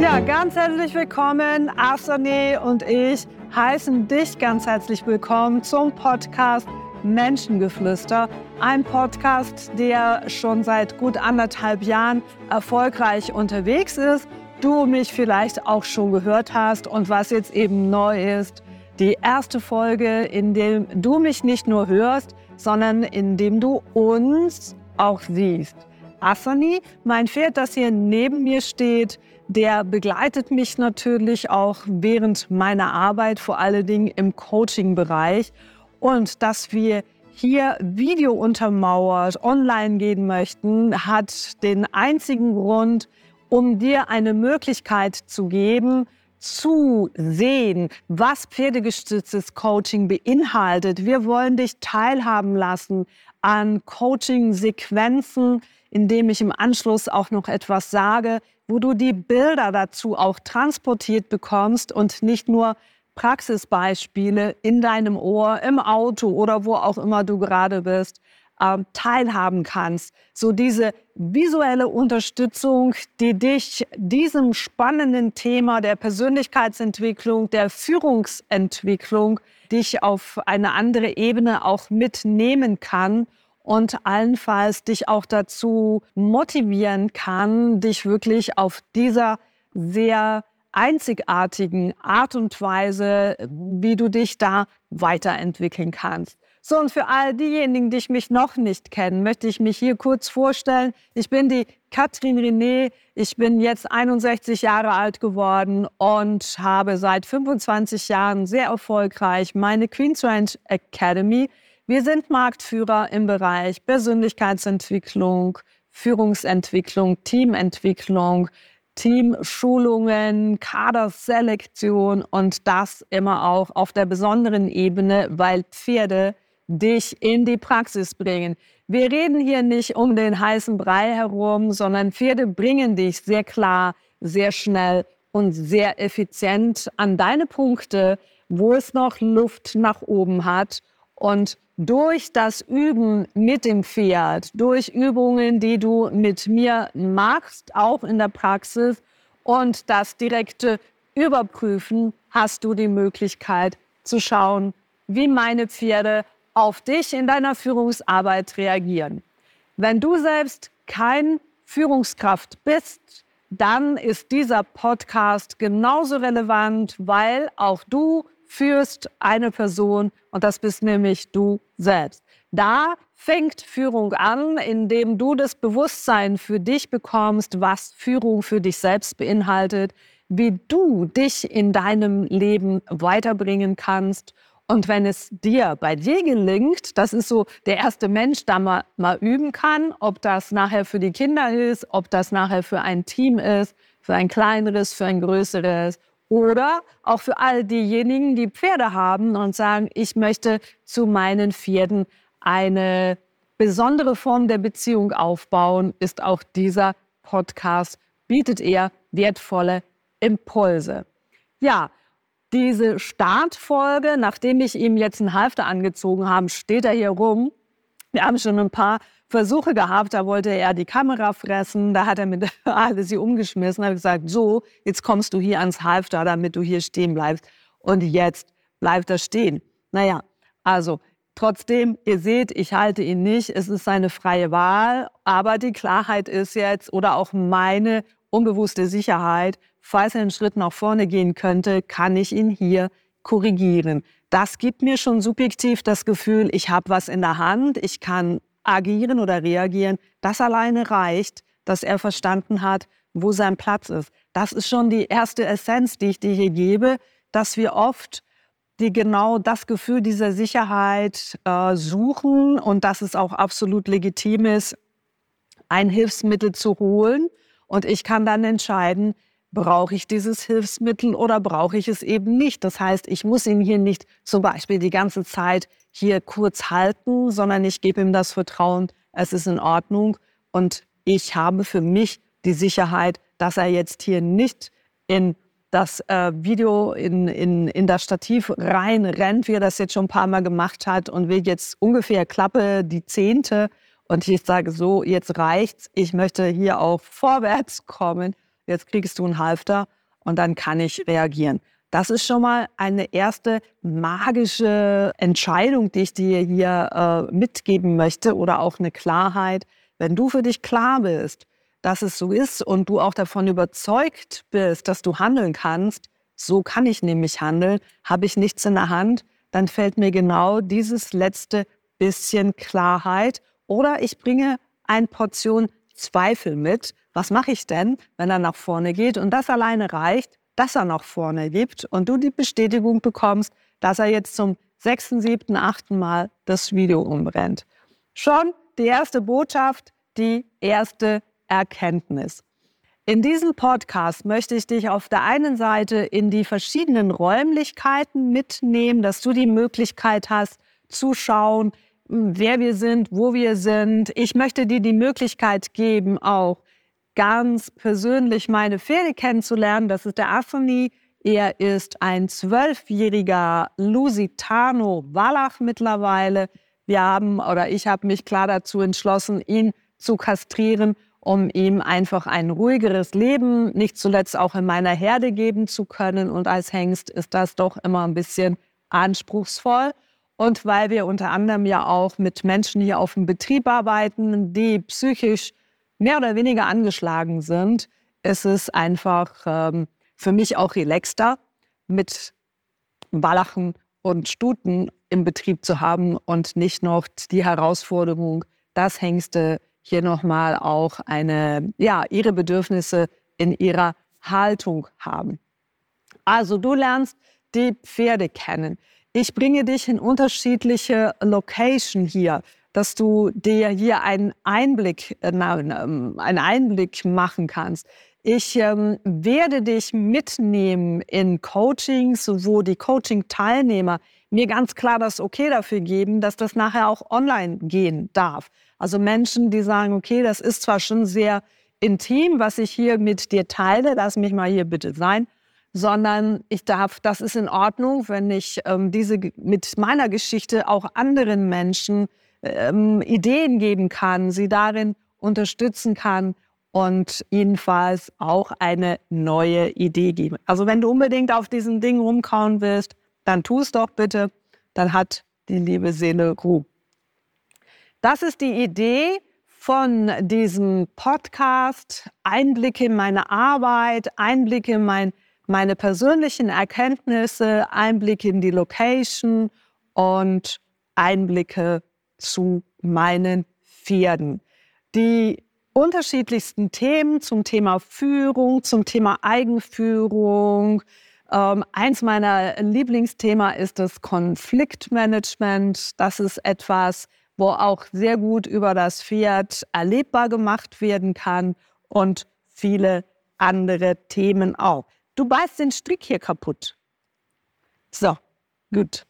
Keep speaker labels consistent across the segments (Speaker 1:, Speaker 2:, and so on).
Speaker 1: Ja, ganz herzlich willkommen. Asane und ich heißen dich ganz herzlich willkommen zum Podcast Menschengeflüster. Ein Podcast, der schon seit gut anderthalb Jahren erfolgreich unterwegs ist. Du mich vielleicht auch schon gehört hast und was jetzt eben neu ist. Die erste Folge, in dem du mich nicht nur hörst, sondern in dem du uns auch siehst. Asani, mein Pferd, das hier neben mir steht, der begleitet mich natürlich auch während meiner Arbeit, vor allen Dingen im Coaching-Bereich. Und dass wir hier Video untermauert online gehen möchten, hat den einzigen Grund, um dir eine Möglichkeit zu geben, zu sehen, was pferdegestütztes Coaching beinhaltet. Wir wollen dich teilhaben lassen an Coaching-Sequenzen, indem ich im Anschluss auch noch etwas sage, wo du die Bilder dazu auch transportiert bekommst und nicht nur Praxisbeispiele in deinem Ohr, im Auto oder wo auch immer du gerade bist, äh, teilhaben kannst. So diese visuelle Unterstützung, die dich diesem spannenden Thema der Persönlichkeitsentwicklung, der Führungsentwicklung, dich auf eine andere Ebene auch mitnehmen kann und allenfalls dich auch dazu motivieren kann, dich wirklich auf dieser sehr einzigartigen Art und Weise, wie du dich da weiterentwickeln kannst. So, und für all diejenigen, die mich noch nicht kennen, möchte ich mich hier kurz vorstellen. Ich bin die Katrin René. Ich bin jetzt 61 Jahre alt geworden und habe seit 25 Jahren sehr erfolgreich meine Queen's Ranch Academy wir sind Marktführer im Bereich Persönlichkeitsentwicklung, Führungsentwicklung, Teamentwicklung, Teamschulungen, Kaderselektion und das immer auch auf der besonderen Ebene, weil Pferde dich in die Praxis bringen. Wir reden hier nicht um den heißen Brei herum, sondern Pferde bringen dich sehr klar, sehr schnell und sehr effizient an deine Punkte, wo es noch Luft nach oben hat. Und durch das Üben mit dem Pferd, durch Übungen, die du mit mir machst, auch in der Praxis und das direkte Überprüfen, hast du die Möglichkeit zu schauen, wie meine Pferde auf dich in deiner Führungsarbeit reagieren. Wenn du selbst kein Führungskraft bist, dann ist dieser Podcast genauso relevant, weil auch du führst eine Person und das bist nämlich du selbst. Da fängt Führung an, indem du das Bewusstsein für dich bekommst, was Führung für dich selbst beinhaltet, wie du dich in deinem Leben weiterbringen kannst. Und wenn es dir bei dir gelingt, das ist so der erste Mensch, da mal, mal üben kann, ob das nachher für die Kinder ist, ob das nachher für ein Team ist, für ein kleineres, für ein größeres oder auch für all diejenigen, die Pferde haben und sagen, ich möchte zu meinen Pferden eine besondere Form der Beziehung aufbauen, ist auch dieser Podcast, bietet er wertvolle Impulse. Ja, diese Startfolge, nachdem ich ihm jetzt einen Halfter angezogen habe, steht er hier rum. Wir haben schon ein paar Versuche gehabt, da wollte er die Kamera fressen, da hat er mit alles sie umgeschmissen, habe gesagt, so, jetzt kommst du hier ans Halfter, damit du hier stehen bleibst. Und jetzt bleibt er stehen. Naja, also trotzdem, ihr seht, ich halte ihn nicht, es ist seine freie Wahl, aber die Klarheit ist jetzt oder auch meine unbewusste Sicherheit, falls er einen Schritt nach vorne gehen könnte, kann ich ihn hier korrigieren. Das gibt mir schon subjektiv das Gefühl, ich habe was in der Hand, ich kann agieren oder reagieren, das alleine reicht, dass er verstanden hat, wo sein Platz ist. Das ist schon die erste Essenz, die ich dir hier gebe, dass wir oft die genau das Gefühl dieser Sicherheit äh, suchen und dass es auch absolut legitim ist, ein Hilfsmittel zu holen. Und ich kann dann entscheiden, brauche ich dieses Hilfsmittel oder brauche ich es eben nicht. Das heißt, ich muss ihn hier nicht zum Beispiel die ganze Zeit hier kurz halten, sondern ich gebe ihm das Vertrauen, es ist in Ordnung und ich habe für mich die Sicherheit, dass er jetzt hier nicht in das äh, Video in, in, in das Stativ reinrennt, wie er das jetzt schon ein paar Mal gemacht hat und will jetzt ungefähr Klappe die Zehnte. Und ich sage so, jetzt reicht's. Ich möchte hier auch vorwärts kommen. Jetzt kriegst du einen Halfter und dann kann ich reagieren. Das ist schon mal eine erste magische Entscheidung, die ich dir hier äh, mitgeben möchte oder auch eine Klarheit. Wenn du für dich klar bist, dass es so ist und du auch davon überzeugt bist, dass du handeln kannst, so kann ich nämlich handeln, habe ich nichts in der Hand, dann fällt mir genau dieses letzte bisschen Klarheit oder ich bringe eine Portion Zweifel mit. Was mache ich denn, wenn er nach vorne geht? Und das alleine reicht, dass er nach vorne gibt und du die Bestätigung bekommst, dass er jetzt zum sechsten, siebten, achten Mal das Video umbrennt. Schon die erste Botschaft, die erste Erkenntnis. In diesem Podcast möchte ich dich auf der einen Seite in die verschiedenen Räumlichkeiten mitnehmen, dass du die Möglichkeit hast zu schauen, wer wir sind, wo wir sind. Ich möchte dir die Möglichkeit geben, auch ganz persönlich meine Pferde kennenzulernen. Das ist der Anthony. Er ist ein zwölfjähriger Lusitano Wallach mittlerweile. Wir haben oder ich habe mich klar dazu entschlossen, ihn zu kastrieren um ihm einfach ein ruhigeres Leben, nicht zuletzt auch in meiner Herde geben zu können. Und als Hengst ist das doch immer ein bisschen anspruchsvoll. Und weil wir unter anderem ja auch mit Menschen hier auf dem Betrieb arbeiten, die psychisch mehr oder weniger angeschlagen sind, ist es einfach ähm, für mich auch relaxter, mit Wallachen und Stuten im Betrieb zu haben und nicht noch die Herausforderung, dass Hengste hier nochmal auch eine, ja, ihre Bedürfnisse in ihrer Haltung haben. Also du lernst die Pferde kennen. Ich bringe dich in unterschiedliche Location hier, dass du dir hier einen Einblick, äh, einen Einblick machen kannst. Ich ähm, werde dich mitnehmen in Coachings, wo die Coaching-Teilnehmer mir ganz klar das Okay dafür geben, dass das nachher auch online gehen darf. Also Menschen, die sagen, okay, das ist zwar schon sehr intim, was ich hier mit dir teile, lass mich mal hier bitte sein, sondern ich darf, das ist in Ordnung, wenn ich ähm, diese mit meiner Geschichte auch anderen Menschen ähm, Ideen geben kann, sie darin unterstützen kann und jedenfalls auch eine neue Idee geben. Also wenn du unbedingt auf diesen Ding rumkauen willst, dann tu es doch bitte, dann hat die liebe Seele Ruhe. Das ist die Idee von diesem Podcast. Einblicke in meine Arbeit, Einblicke in mein, meine persönlichen Erkenntnisse, Einblicke in die Location und Einblicke zu meinen Pferden. Die unterschiedlichsten Themen zum Thema Führung, zum Thema Eigenführung. Ähm, eins meiner Lieblingsthema ist das Konfliktmanagement. Das ist etwas, wo auch sehr gut über das Pferd erlebbar gemacht werden kann und viele andere Themen auch. Du beißt den Strick hier kaputt. So, gut.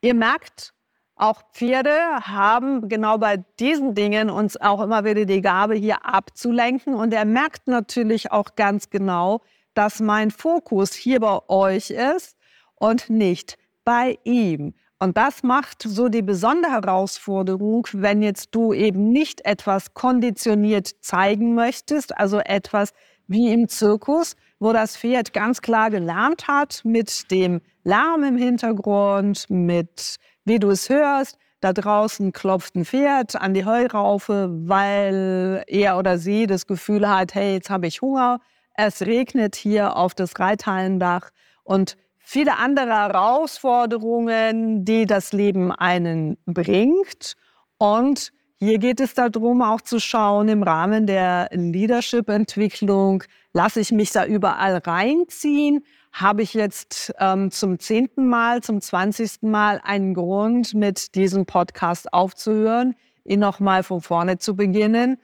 Speaker 1: Ihr merkt, auch Pferde haben genau bei diesen Dingen uns auch immer wieder die Gabe, hier abzulenken. Und er merkt natürlich auch ganz genau, dass mein Fokus hier bei euch ist und nicht bei ihm. Und das macht so die besondere Herausforderung, wenn jetzt du eben nicht etwas konditioniert zeigen möchtest, also etwas wie im Zirkus, wo das Pferd ganz klar gelernt hat mit dem Lärm im Hintergrund, mit wie du es hörst, da draußen klopft ein Pferd an die Heuraufe, weil er oder sie das Gefühl hat, hey, jetzt habe ich Hunger, es regnet hier auf das Reithallendach und viele andere Herausforderungen, die das Leben einen bringt. Und hier geht es darum, auch zu schauen im Rahmen der Leadership-Entwicklung, lasse ich mich da überall reinziehen? Habe ich jetzt ähm, zum zehnten Mal, zum zwanzigsten Mal einen Grund, mit diesem Podcast aufzuhören, ihn nochmal von vorne zu beginnen?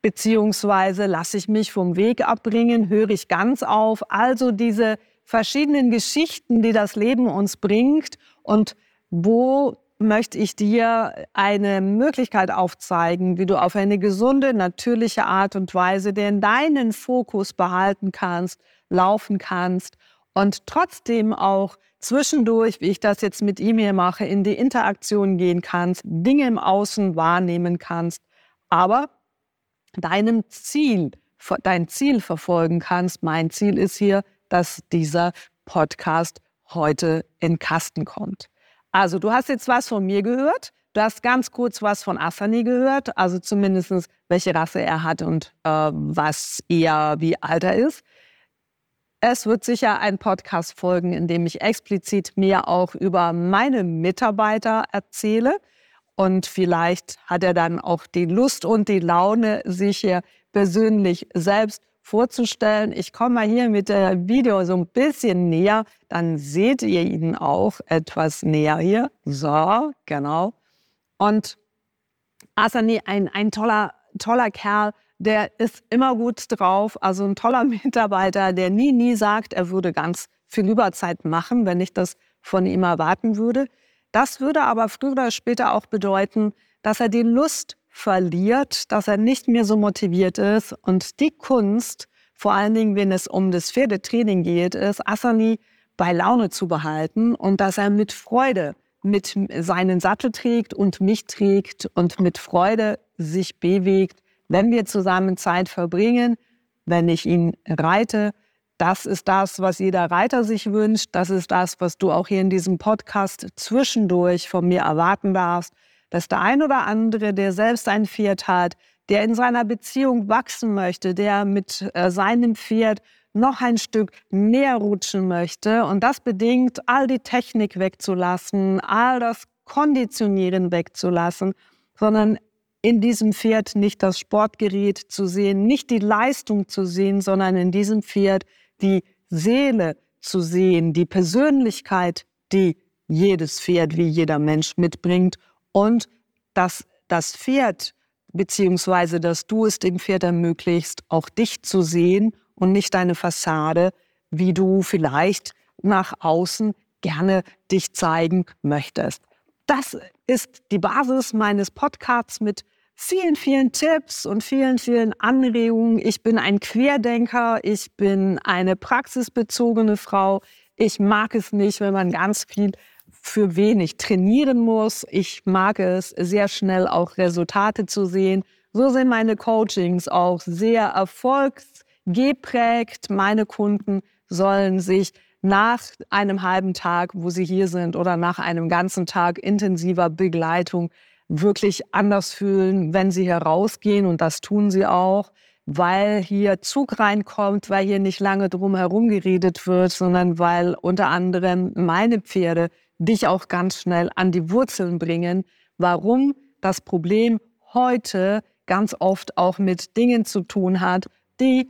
Speaker 1: Beziehungsweise lasse ich mich vom Weg abbringen, höre ich ganz auf? Also diese verschiedenen Geschichten, die das Leben uns bringt und wo möchte ich dir eine Möglichkeit aufzeigen, wie du auf eine gesunde, natürliche Art und Weise den deinen Fokus behalten kannst, laufen kannst und trotzdem auch zwischendurch, wie ich das jetzt mit E-Mail mache, in die Interaktion gehen kannst, Dinge im Außen wahrnehmen kannst, aber deinem Ziel, dein Ziel verfolgen kannst. Mein Ziel ist hier, dass dieser Podcast heute in Kasten kommt. Also du hast jetzt was von mir gehört. Du hast ganz kurz was von Asani gehört, also zumindest welche Rasse er hat und äh, was er, wie alt er ist. Es wird sicher ein Podcast folgen, in dem ich explizit mehr auch über meine Mitarbeiter erzähle. Und vielleicht hat er dann auch die Lust und die Laune, sich hier persönlich selbst vorzustellen. Ich komme mal hier mit der Video so ein bisschen näher, dann seht ihr ihn auch etwas näher hier. So, genau. Und Asani, ein, ein toller, toller Kerl, der ist immer gut drauf, also ein toller Mitarbeiter, der nie, nie sagt, er würde ganz viel Überzeit machen, wenn ich das von ihm erwarten würde. Das würde aber früher oder später auch bedeuten, dass er die Lust verliert, dass er nicht mehr so motiviert ist. Und die Kunst, vor allen Dingen, wenn es um das Pferdetraining geht, ist, Asani bei Laune zu behalten und dass er mit Freude mit seinen Sattel trägt und mich trägt und mit Freude sich bewegt, wenn wir zusammen Zeit verbringen, wenn ich ihn reite. Das ist das, was jeder Reiter sich wünscht. Das ist das, was du auch hier in diesem Podcast zwischendurch von mir erwarten darfst dass der ein oder andere, der selbst ein Pferd hat, der in seiner Beziehung wachsen möchte, der mit äh, seinem Pferd noch ein Stück näher rutschen möchte. Und das bedingt, all die Technik wegzulassen, all das Konditionieren wegzulassen, sondern in diesem Pferd nicht das Sportgerät zu sehen, nicht die Leistung zu sehen, sondern in diesem Pferd die Seele zu sehen, die Persönlichkeit, die jedes Pferd wie jeder Mensch mitbringt und dass das Pferd beziehungsweise dass du es dem Pferd ermöglicht, auch dich zu sehen und nicht deine Fassade, wie du vielleicht nach außen gerne dich zeigen möchtest. Das ist die Basis meines Podcasts mit vielen, vielen Tipps und vielen, vielen Anregungen. Ich bin ein Querdenker, ich bin eine praxisbezogene Frau. Ich mag es nicht, wenn man ganz viel für wen ich trainieren muss. Ich mag es, sehr schnell auch Resultate zu sehen. So sind meine Coachings auch sehr erfolgsgeprägt. Meine Kunden sollen sich nach einem halben Tag, wo sie hier sind, oder nach einem ganzen Tag intensiver Begleitung wirklich anders fühlen, wenn sie herausgehen. Und das tun sie auch, weil hier Zug reinkommt, weil hier nicht lange drum herum geredet wird, sondern weil unter anderem meine Pferde dich auch ganz schnell an die Wurzeln bringen, warum das Problem heute ganz oft auch mit Dingen zu tun hat, die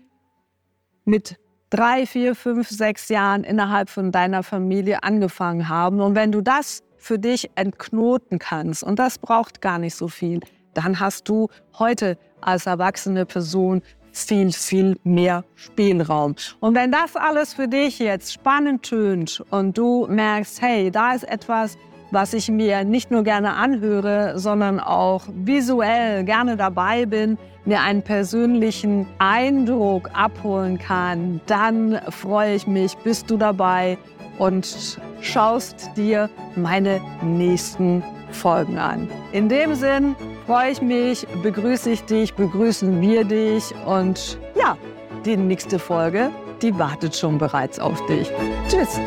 Speaker 1: mit drei, vier, fünf, sechs Jahren innerhalb von deiner Familie angefangen haben. Und wenn du das für dich entknoten kannst, und das braucht gar nicht so viel, dann hast du heute als erwachsene Person viel, viel mehr Spielraum. Und wenn das alles für dich jetzt spannend tönt und du merkst, hey, da ist etwas, was ich mir nicht nur gerne anhöre, sondern auch visuell gerne dabei bin, mir einen persönlichen Eindruck abholen kann, dann freue ich mich, bist du dabei und schaust dir meine nächsten Folgen an. In dem Sinn freue ich mich, begrüße ich dich, begrüßen wir dich und ja, die nächste Folge, die wartet schon bereits auf dich. Tschüss.